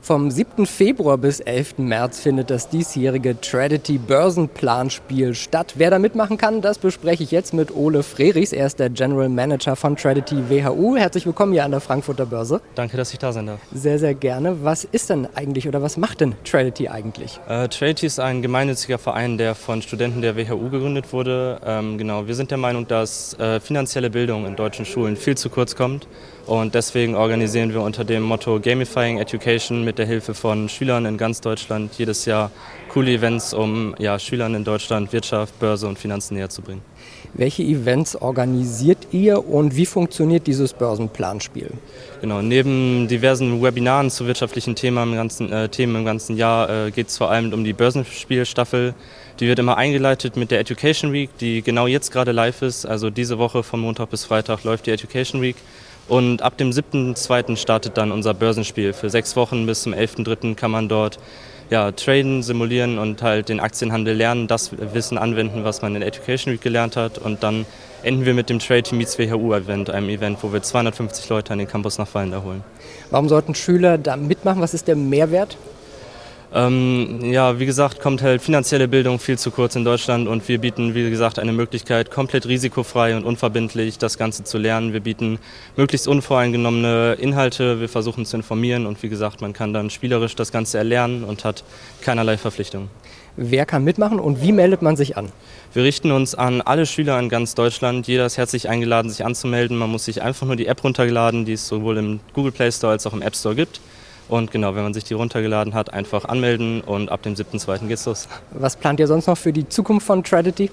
Vom 7. Februar bis 11. März findet das diesjährige Tradity Börsenplanspiel statt. Wer da mitmachen kann, das bespreche ich jetzt mit Ole Frerichs. Er ist der General Manager von Tradity WHU. Herzlich willkommen hier an der Frankfurter Börse. Danke, dass ich da sein darf. Sehr, sehr gerne. Was ist denn eigentlich oder was macht denn Tradity eigentlich? Äh, Tradity ist ein gemeinnütziger Verein, der von Studenten der WHU gegründet wurde. Ähm, genau, wir sind der Meinung, dass äh, finanzielle Bildung in deutschen Schulen viel zu kurz kommt. Und deswegen organisieren wir unter dem Motto Gamifying Education mit der Hilfe von Schülern in ganz Deutschland jedes Jahr coole Events, um ja, Schülern in Deutschland Wirtschaft, Börse und Finanzen näher zu bringen. Welche Events organisiert ihr und wie funktioniert dieses Börsenplanspiel? Genau, neben diversen Webinaren zu wirtschaftlichen Themen im ganzen, äh, Themen im ganzen Jahr äh, geht es vor allem um die Börsenspielstaffel. Die wird immer eingeleitet mit der Education Week, die genau jetzt gerade live ist. Also diese Woche von Montag bis Freitag läuft die Education Week. Und ab dem 7.2. startet dann unser Börsenspiel. Für sechs Wochen bis zum 11.3. kann man dort ja, traden, simulieren und halt den Aktienhandel lernen, das Wissen anwenden, was man in Education Week gelernt hat. Und dann enden wir mit dem Trade Meets WHU Event, einem Event, wo wir 250 Leute an den Campus nach Fallen holen. Warum sollten Schüler da mitmachen? Was ist der Mehrwert? Ähm, ja, wie gesagt, kommt halt finanzielle Bildung viel zu kurz in Deutschland und wir bieten, wie gesagt, eine Möglichkeit, komplett risikofrei und unverbindlich das Ganze zu lernen. Wir bieten möglichst unvoreingenommene Inhalte, wir versuchen zu informieren und wie gesagt, man kann dann spielerisch das Ganze erlernen und hat keinerlei Verpflichtungen. Wer kann mitmachen und wie meldet man sich an? Wir richten uns an alle Schüler in ganz Deutschland. Jeder ist herzlich eingeladen, sich anzumelden. Man muss sich einfach nur die App runterladen, die es sowohl im Google Play Store als auch im App Store gibt. Und genau, wenn man sich die runtergeladen hat, einfach anmelden und ab dem 7.2. geht's los. Was plant ihr sonst noch für die Zukunft von Tradity?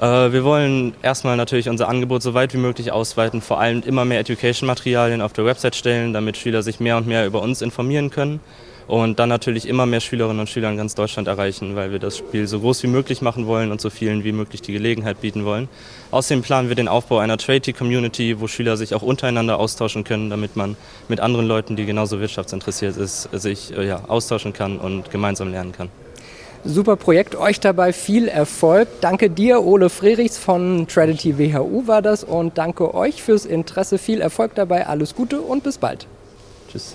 Äh, wir wollen erstmal natürlich unser Angebot so weit wie möglich ausweiten, vor allem immer mehr Education-Materialien auf der Website stellen, damit Schüler sich mehr und mehr über uns informieren können und dann natürlich immer mehr Schülerinnen und Schüler in ganz Deutschland erreichen, weil wir das Spiel so groß wie möglich machen wollen und so vielen wie möglich die Gelegenheit bieten wollen. Außerdem planen wir den Aufbau einer Trade-Community, wo Schüler sich auch untereinander austauschen können, damit man mit anderen Leuten, die genauso wirtschaftsinteressiert ist, sich äh, ja, austauschen kann und gemeinsam lernen kann. Super Projekt, euch dabei viel Erfolg. Danke dir, Ole Frerichs von Tradity WHU war das und danke euch fürs Interesse. Viel Erfolg dabei, alles Gute und bis bald. Tschüss.